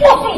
我送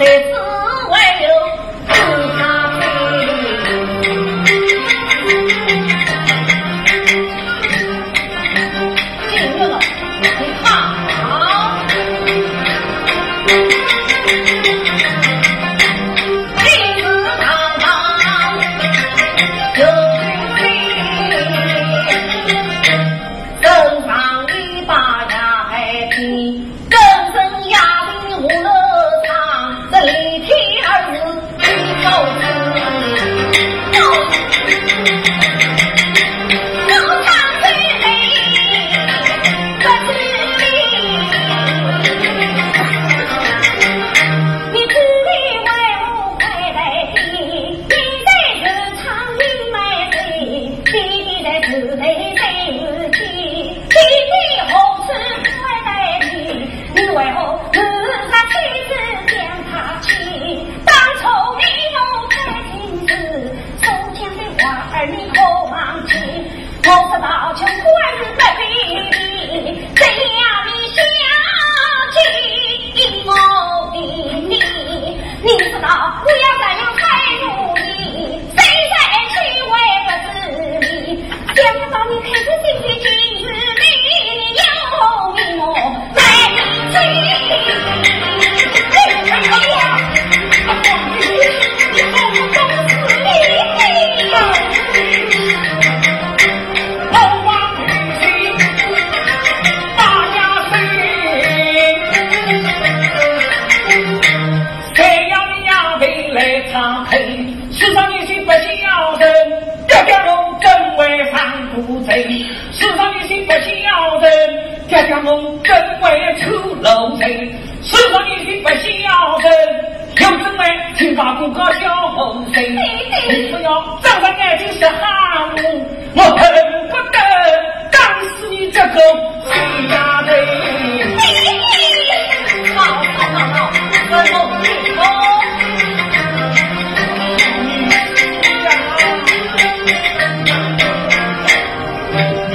在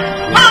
啊！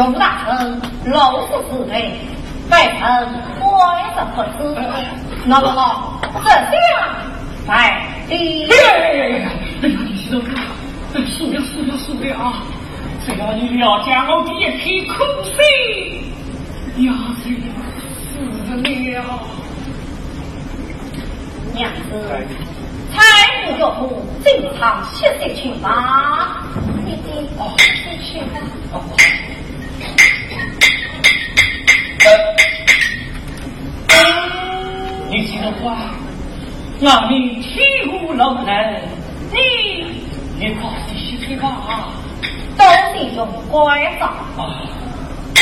此。熊大臣老夫子内，外臣怀着不知。那么这下在第。哎呀，你是说，输了输了输了啊！只要你了解我的一片苦心，呀，是死了。娘子，才不要不正常歇息去吧。弟弟，你去吧。你听话，俺们天无老人，你你快去歇歇吧。都得用乖法。地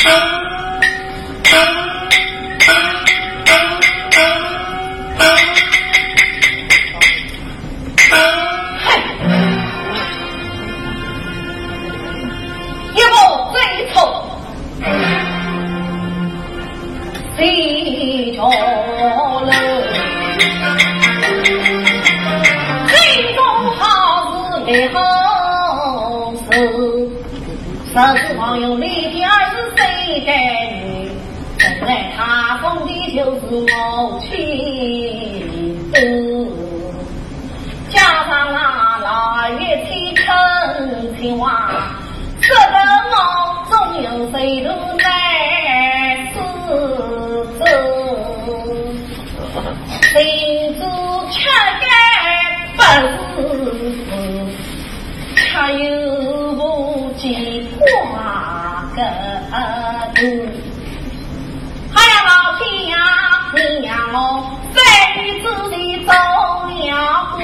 十方有你的儿子谁给你？本来他封的就是我亲，加上那腊月七成青蛙，使得我总有谁都在此。心知吃干本事，恰有个子。哎呀，老天呀，你让我在你这里走了步。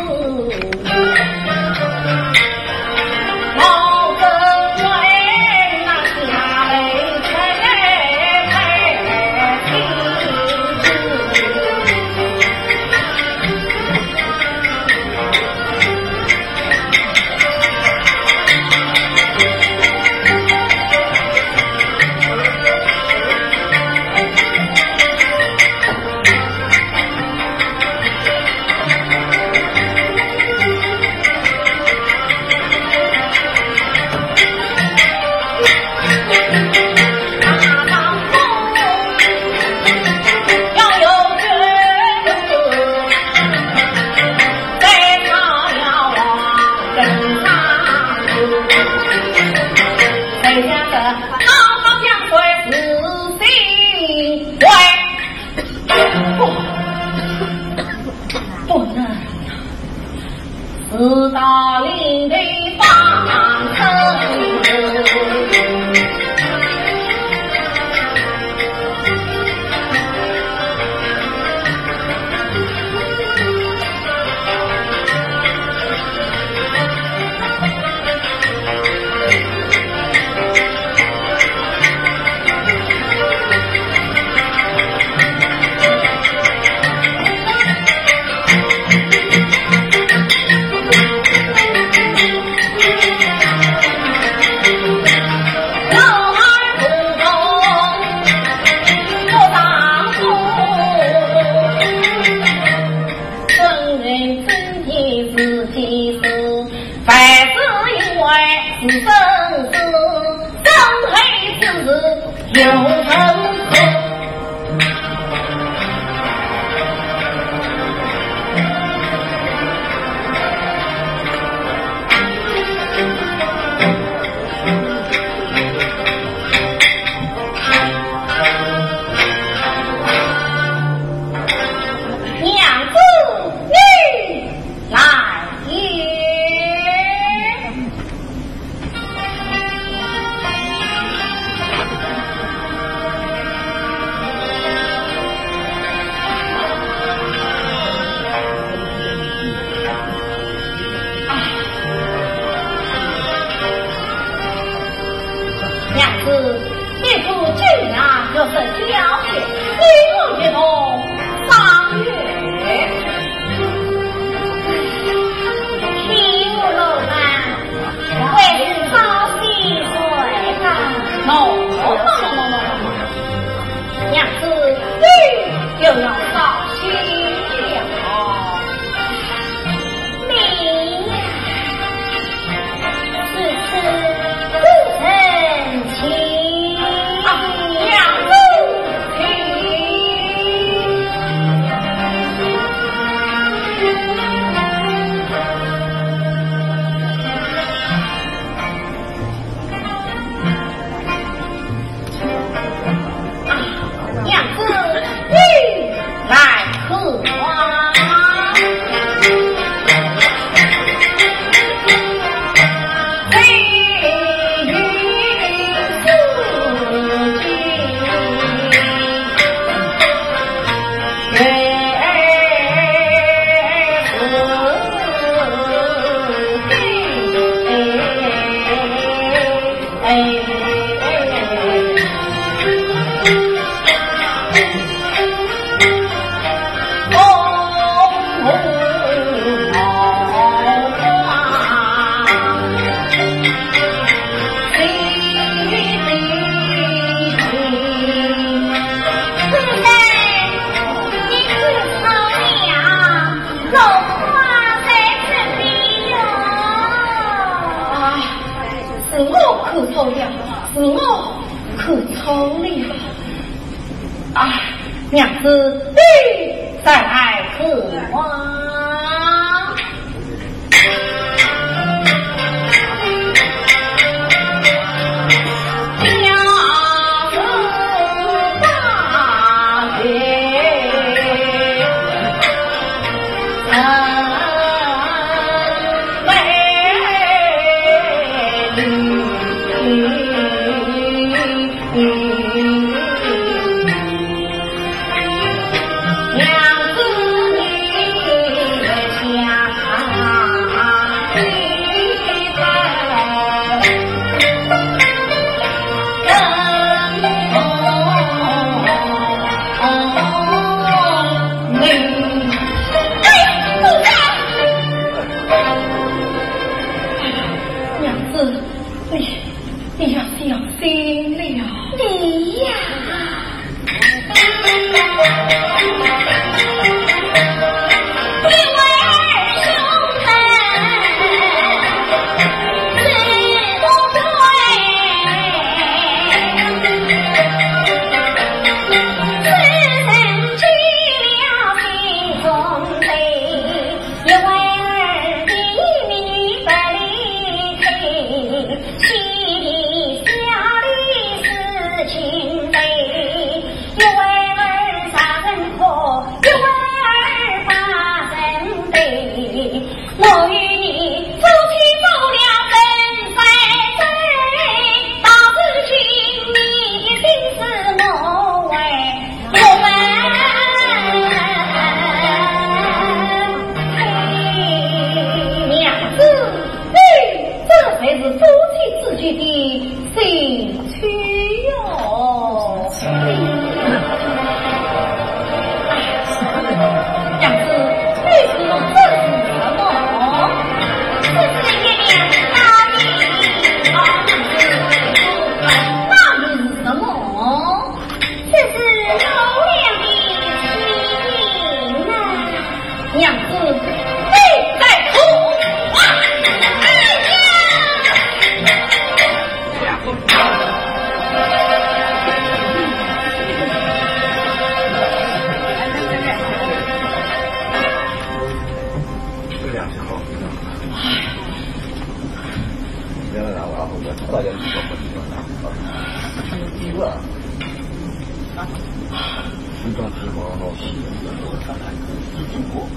大家一个一个来啊。啊啊啊啊啊啊啊啊啊啊啊啊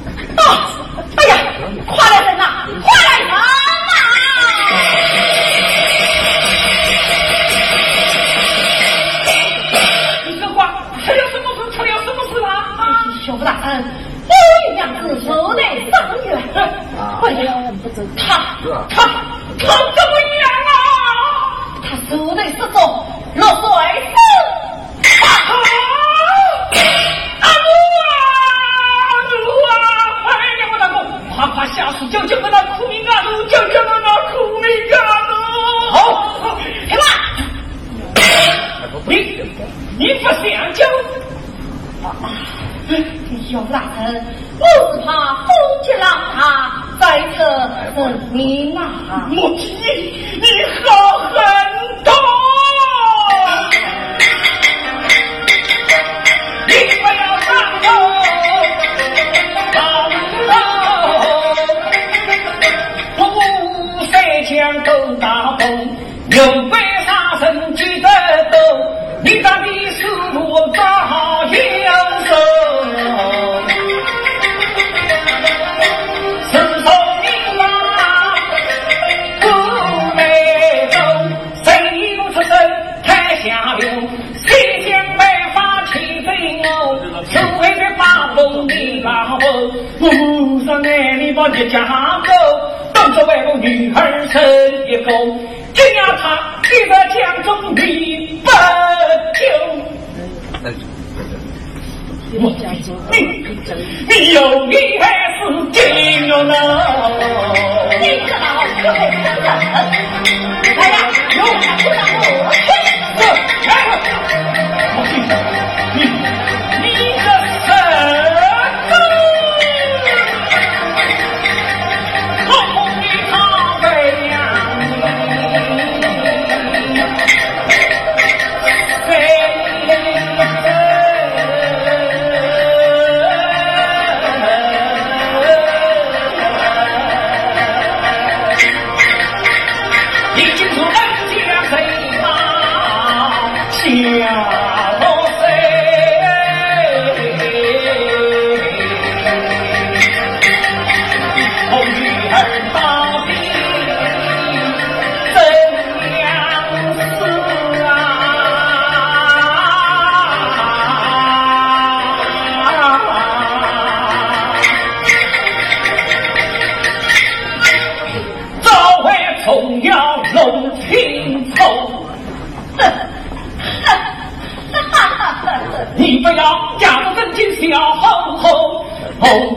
啊啊啊 home.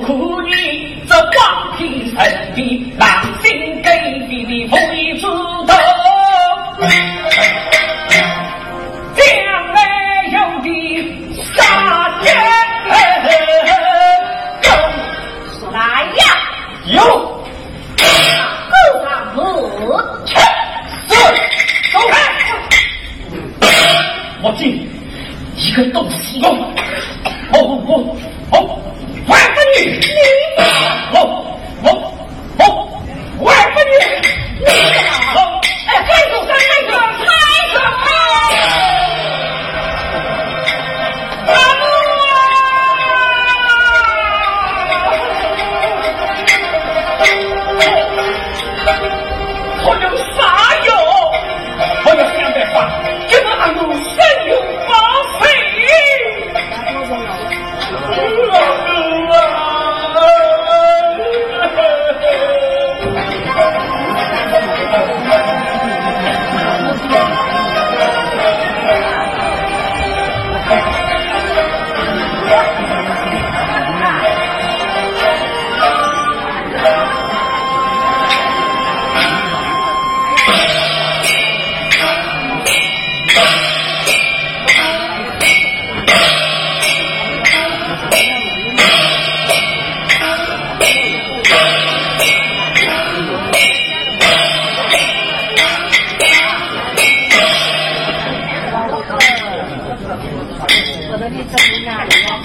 เราไม่มีจำนวนงาเขาง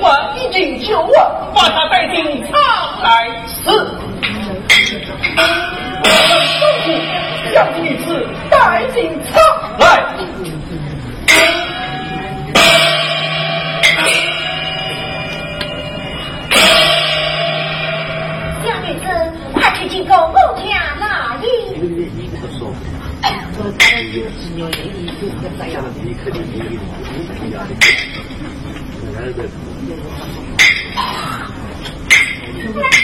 我一定求我，把他带进仓来时。我吩咐杨女子带进仓来。杨玉芝，快去进贡我家那姨。你过来。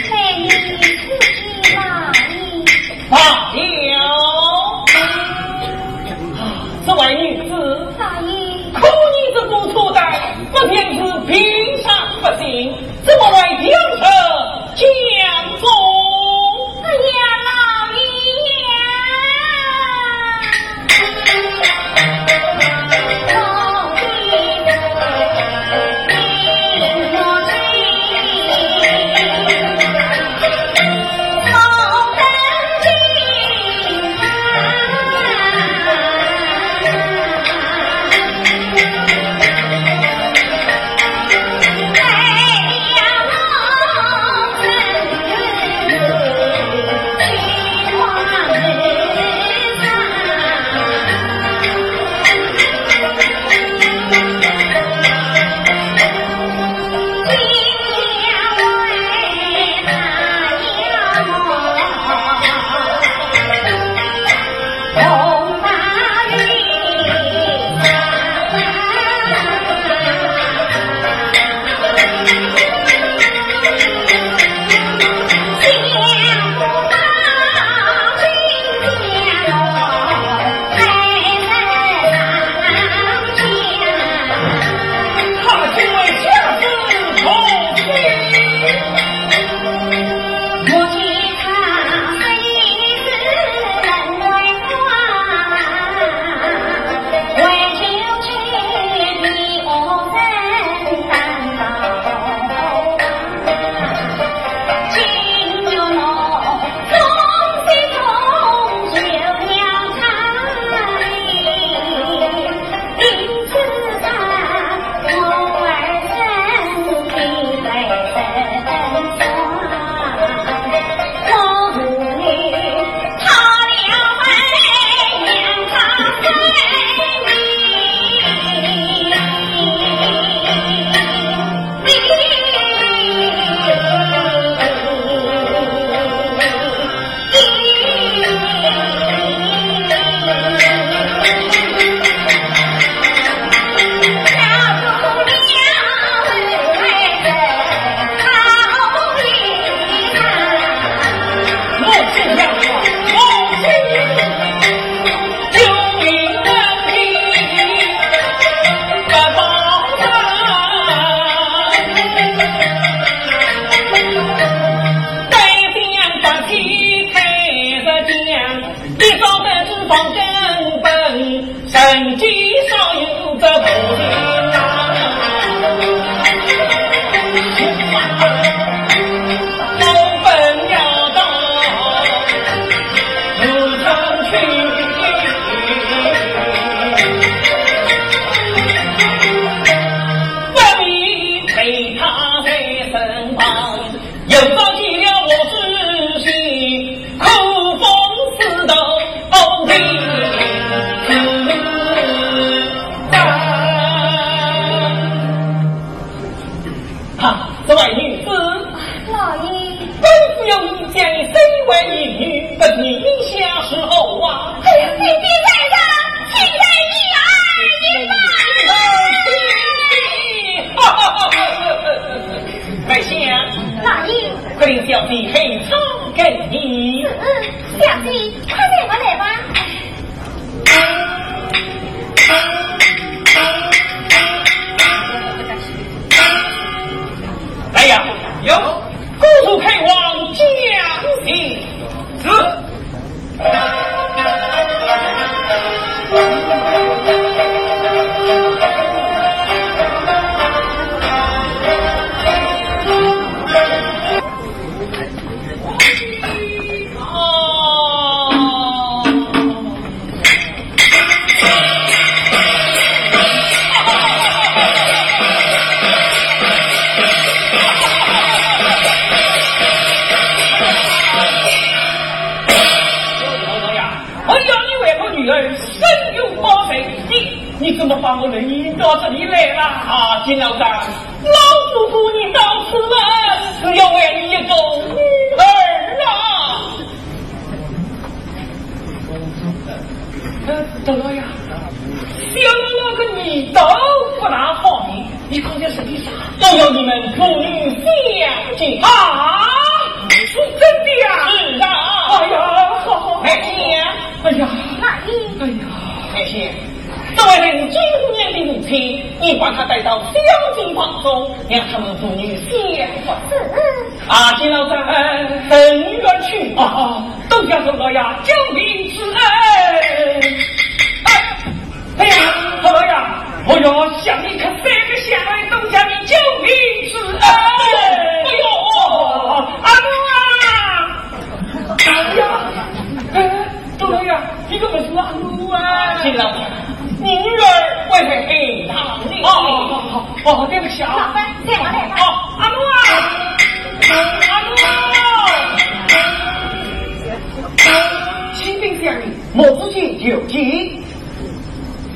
新兵将领毛主席救计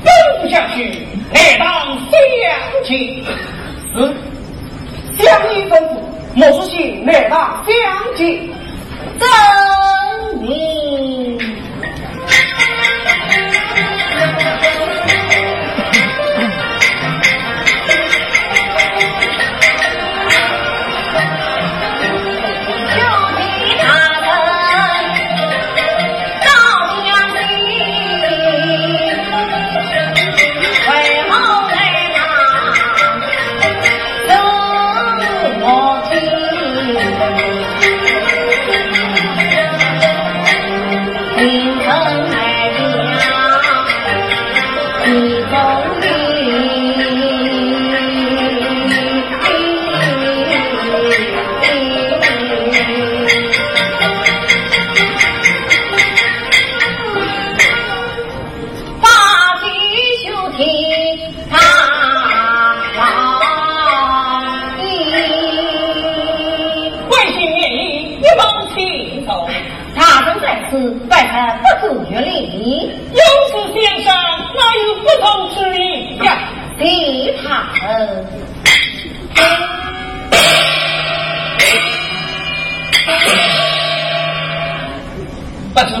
奔下去难当飞扬是四乡亲们毛主席难当飞扬军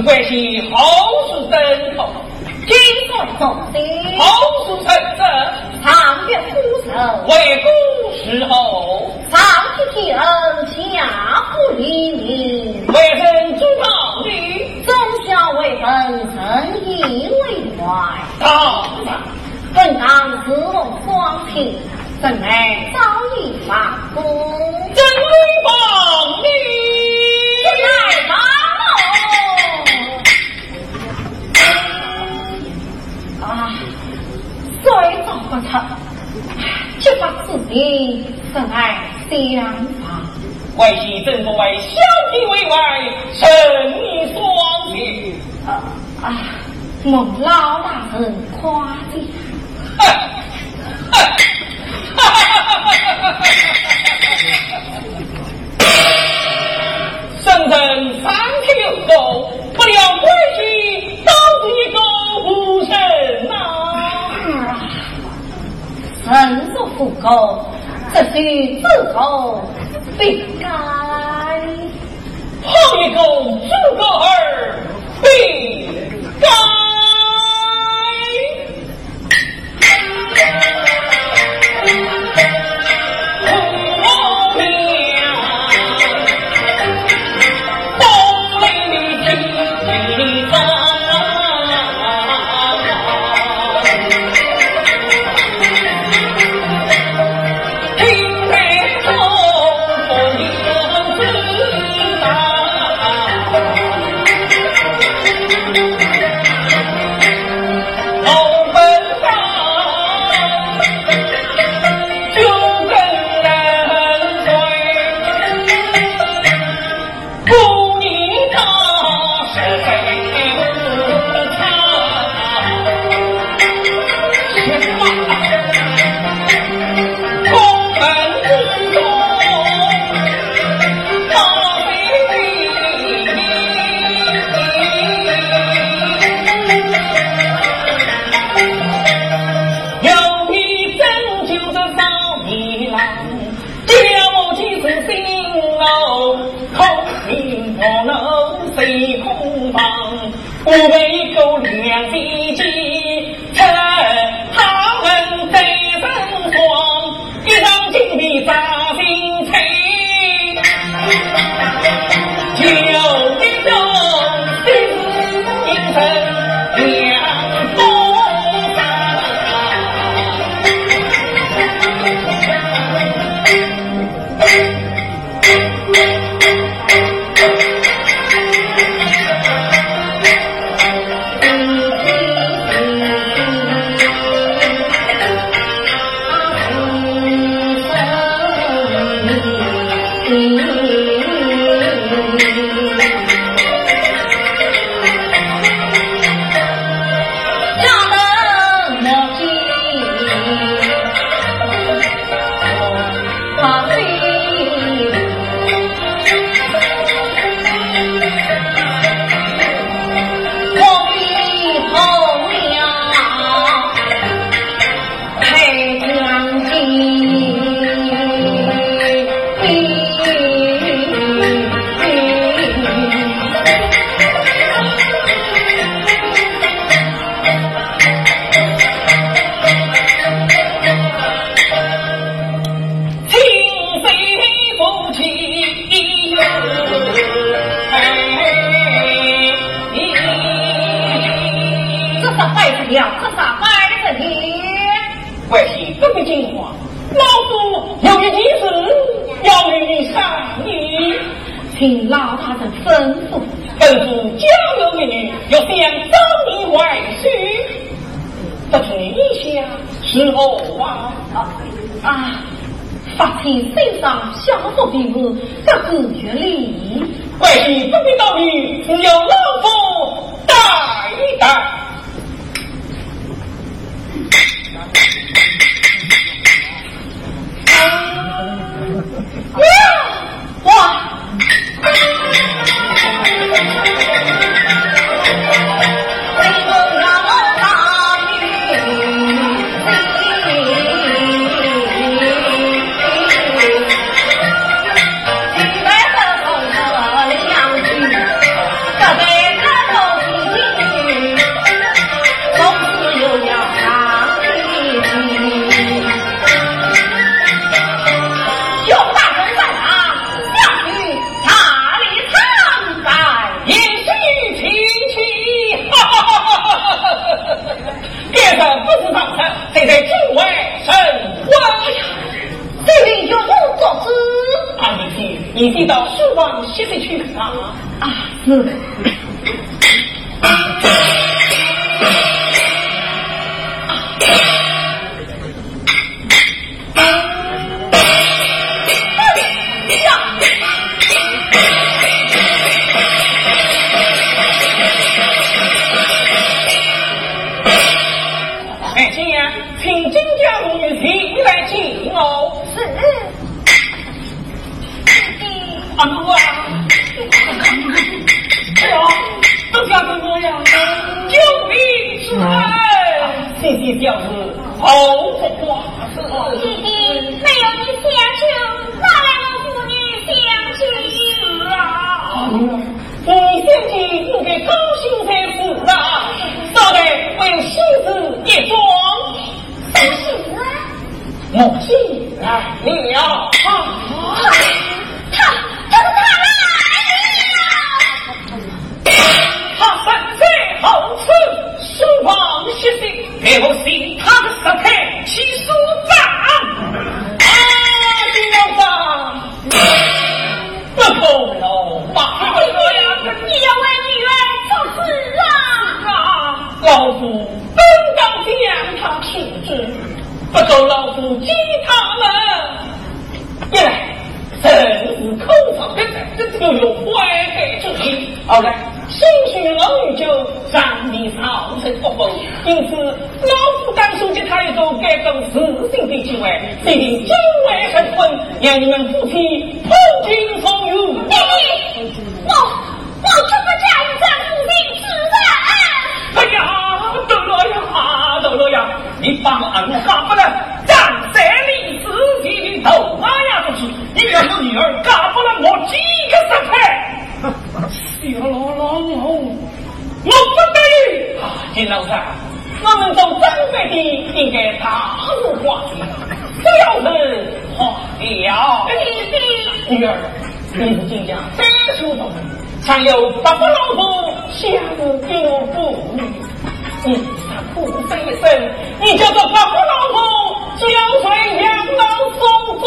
为系好处生候经过总结好处成正唐月孤城为古时候上天恩下不离民为人忠告忠孝为本诚意为怀当然本堂自动光屁神内早已发疯真理棒我操就把自己真爱相法关系正所谓相弟为外神意双全啊蒙老大人夸奖这是自从被该好一个猪哥儿被该吩咐吩咐交流给女要想找你外孙不退下是候话啊啊发身上享腹病毒不自觉利益关不必道明你要老夫带一带。啊哇你寄到树王心里去吗？啊，是。将是毫不挂弟弟没有你相亲哪来我妇女相亲啊你相亲应给高兴才是啊大概为幸福一桩恭喜啊母亲啊你要啊他他他了他身在不走老夫击他们。一来，神死口方的这这又有坏之意。二来，兴许老女就让你逃生作风，因此老夫敢说击他一种该种自信的机会，必定久违十分，让你们夫妻破镜重圆。我我绝不嫁了呀！你帮俺干不了，张三李四己的头发呀出去，你要是女儿干不了，我几个十块。小老老我我不得啊！金老三，我们做长辈的应该大事化小，不要是化了。弟弟，女儿，你是金家三叔同，常有八个老婆相顾不女。你他苦生一生，你叫做黄老婆交税养老送终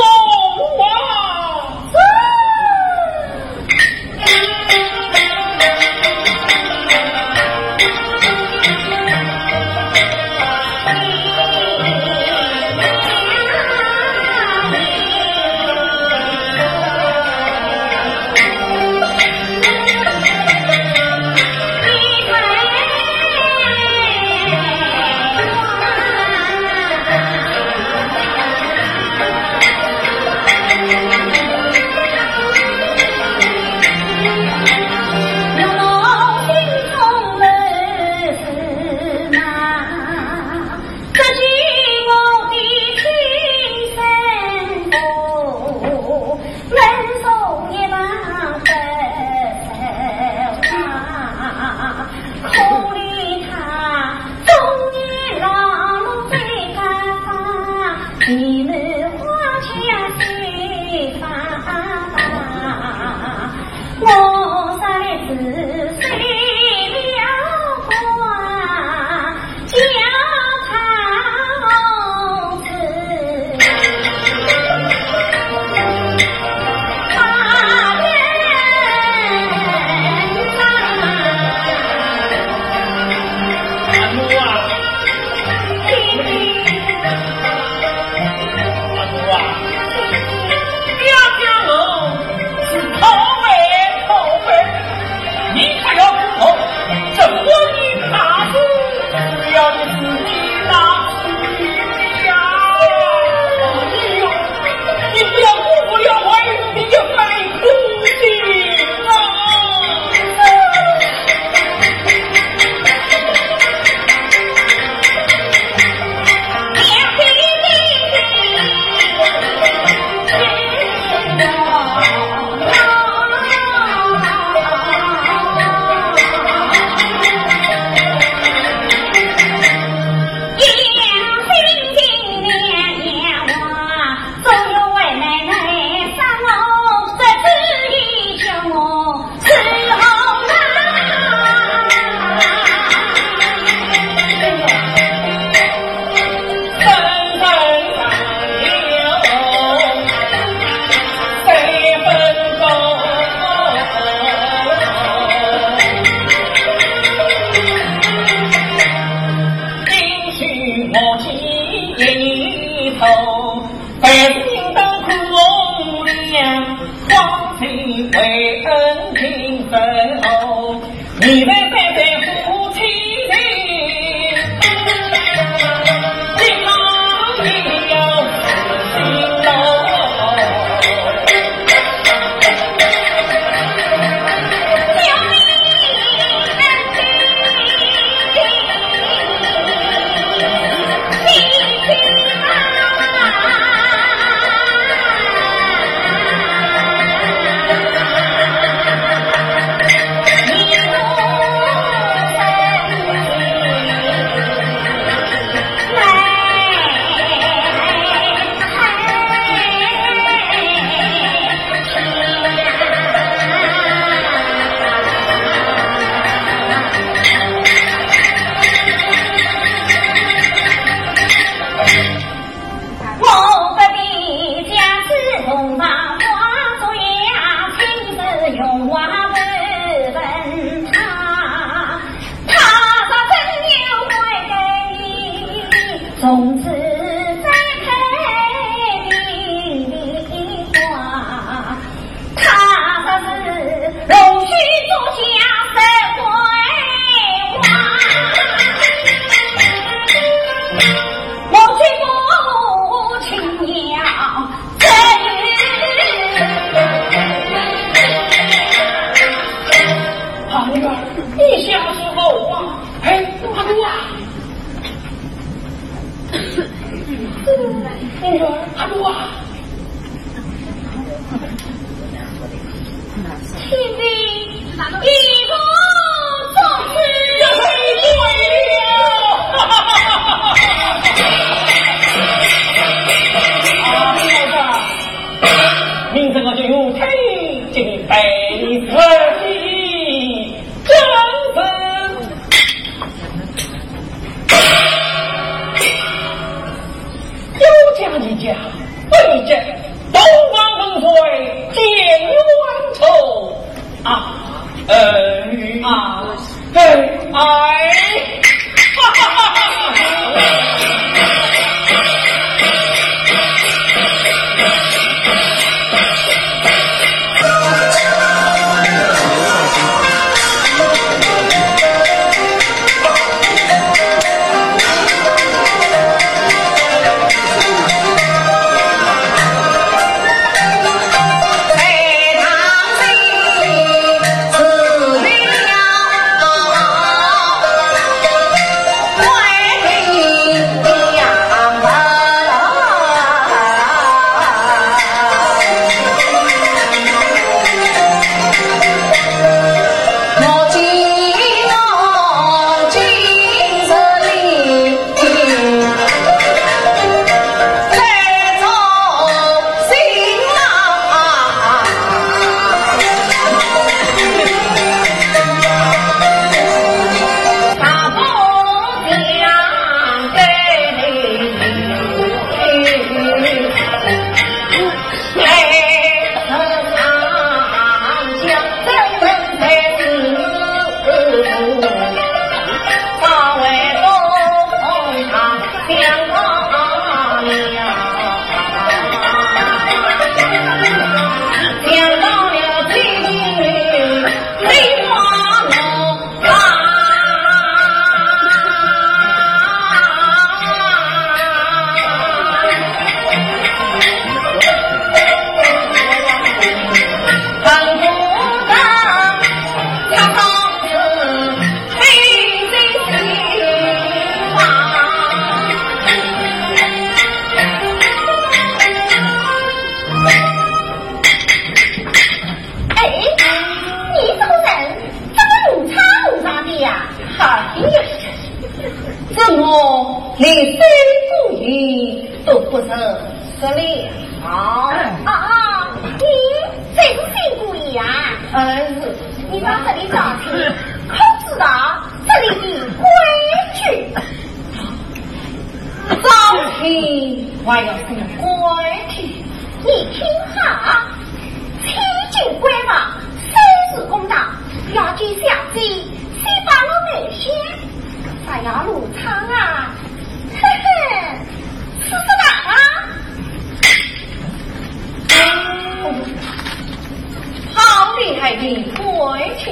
回去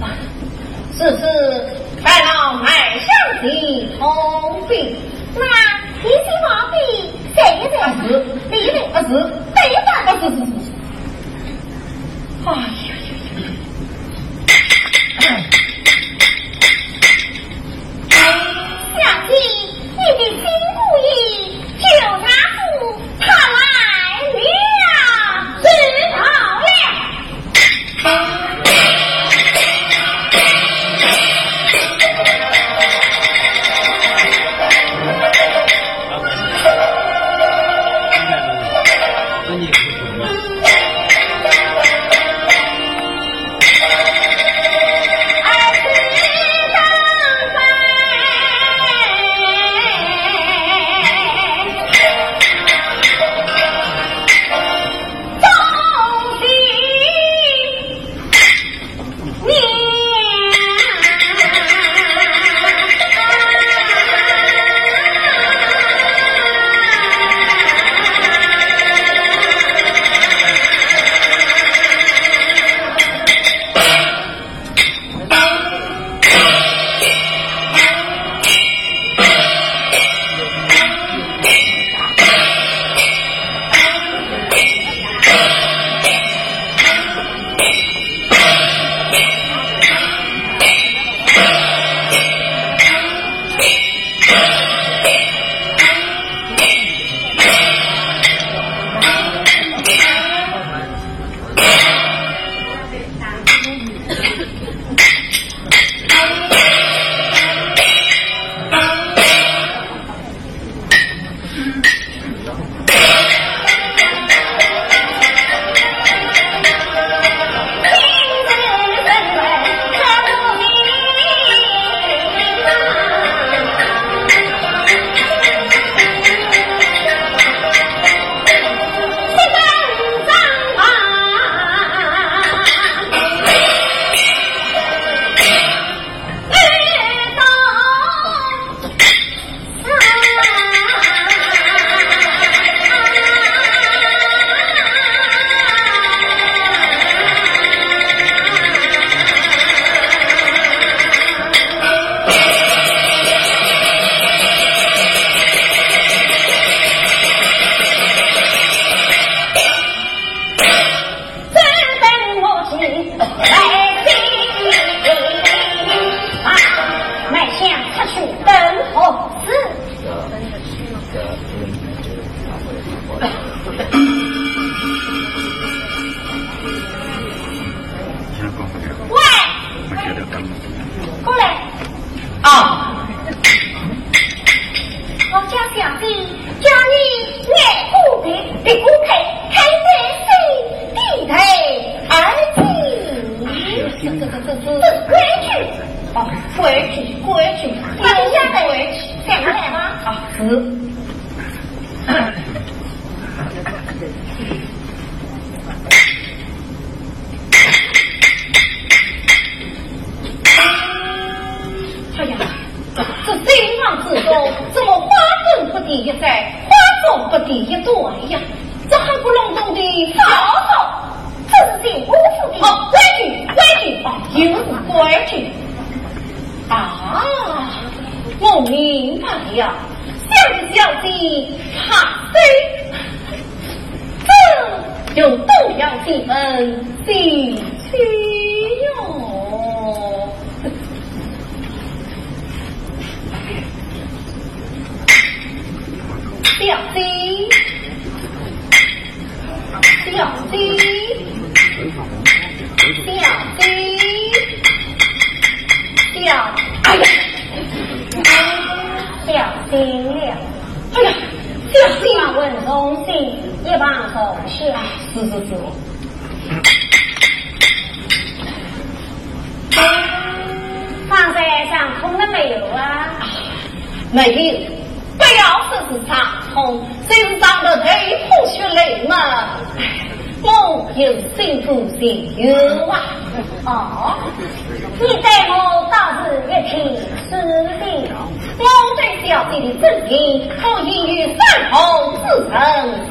啊此次带了海上的逃兵那提起毛病谁的不是你的不是没办法哎呀呀呀。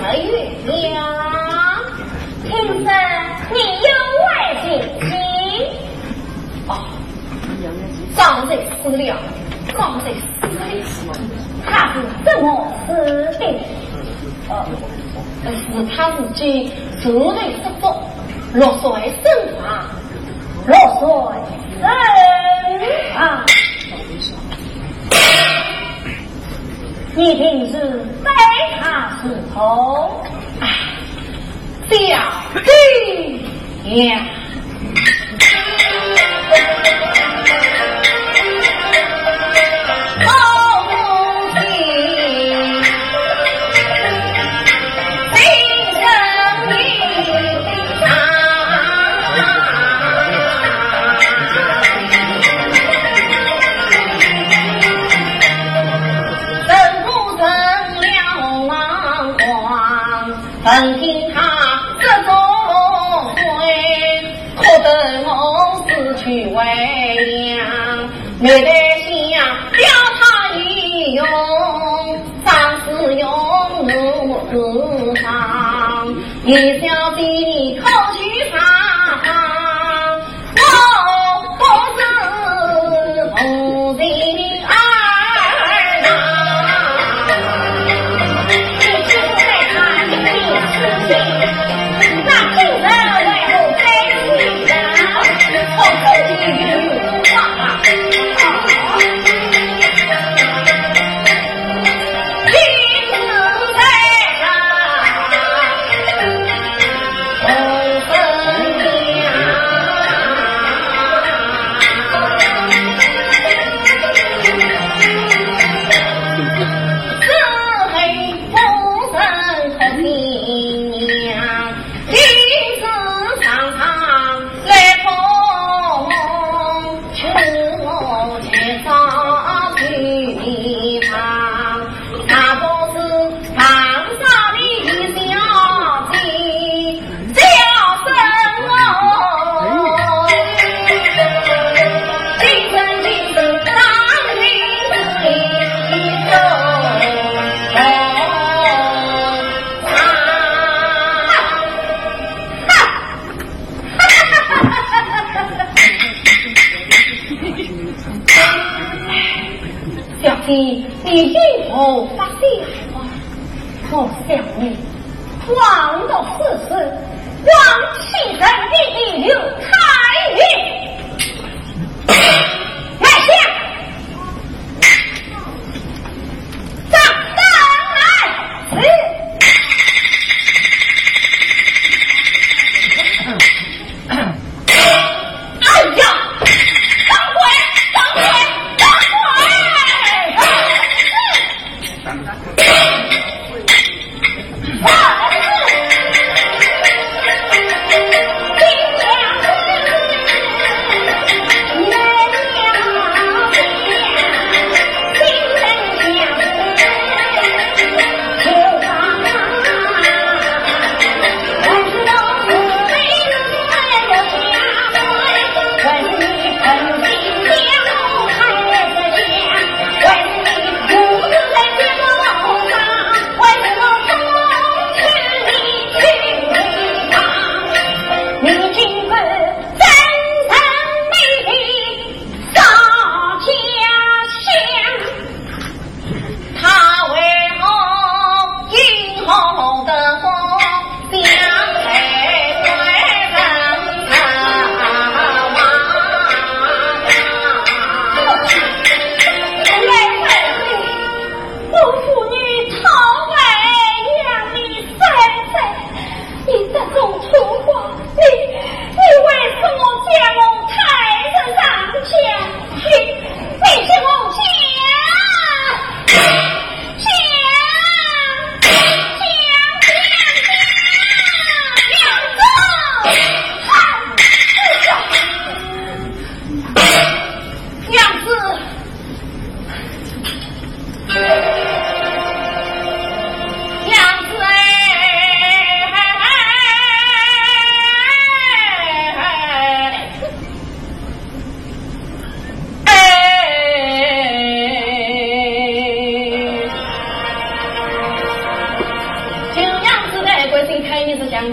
白月亮听说你要外进京哦长在寺里长在寺里他是怎么死的哦他如今俗人之作落水身亡落水身亡你定是非他是头，表弟呀。一条比一条。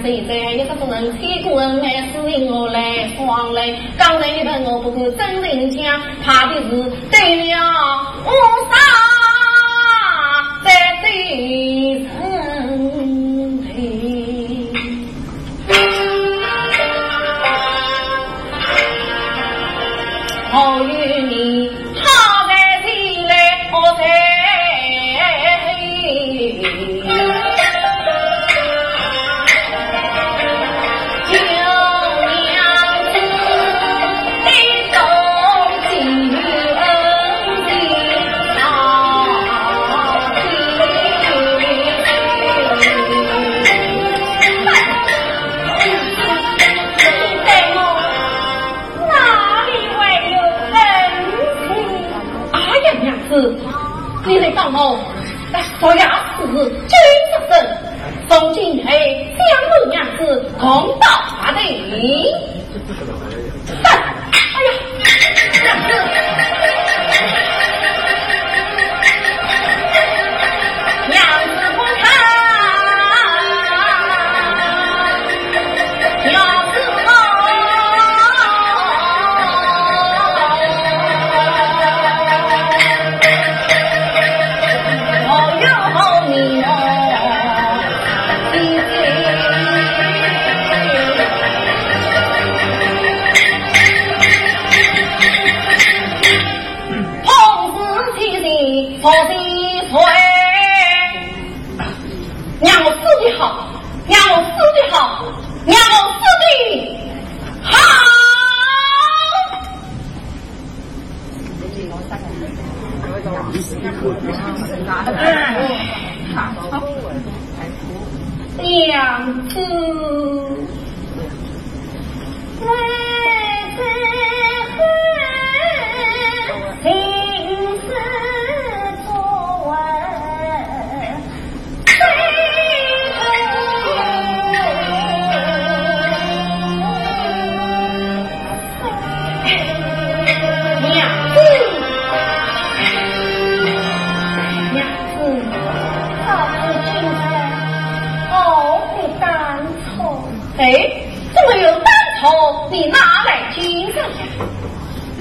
贼贼，你这种人，这过人，爱死硬我来闯来，刚才的朋友不过真能枪，怕的是得了菩萨的罪。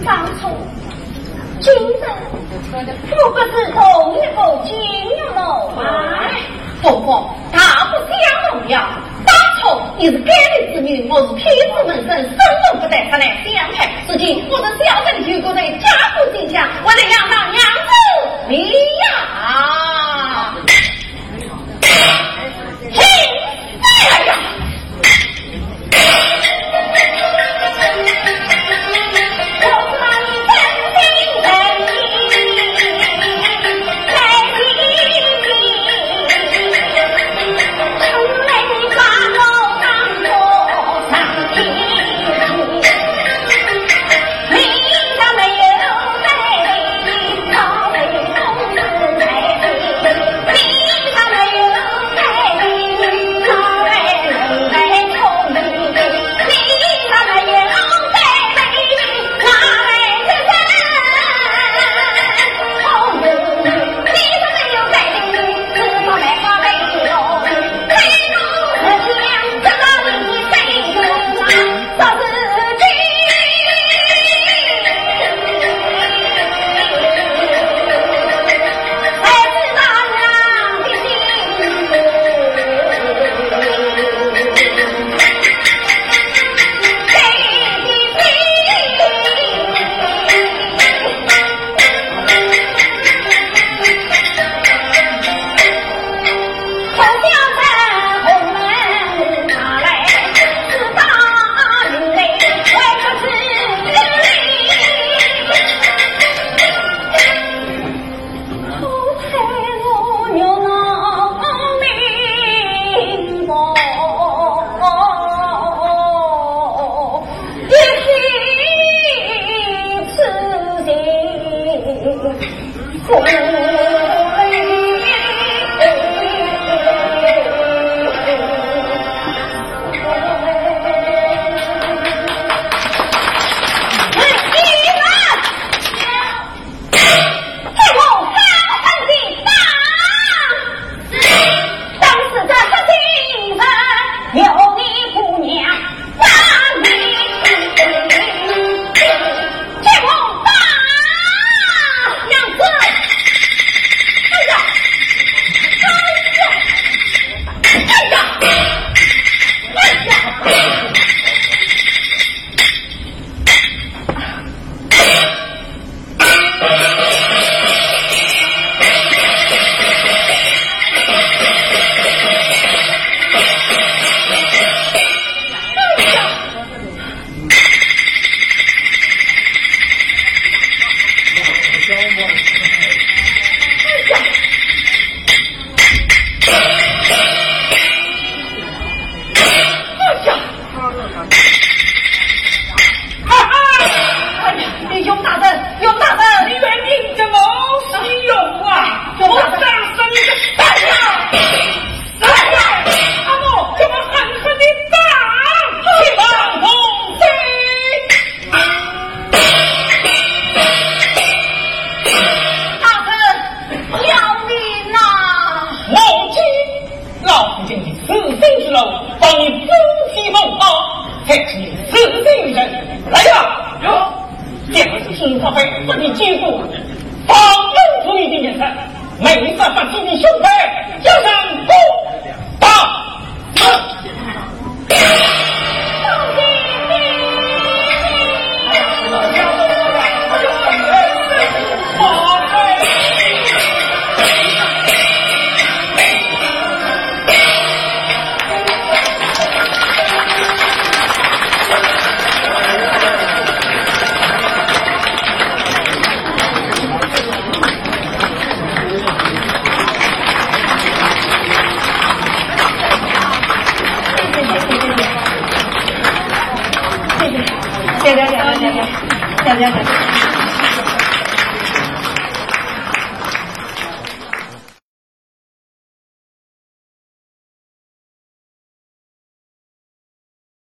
当初今子不不是同一个金牛楼吗？婆婆，他不相同呀。当初你是盖世之女，我是天子门生，生份不在不来相配。如今我是小人，就果在家国进下，我的娘当娘子，你呀。去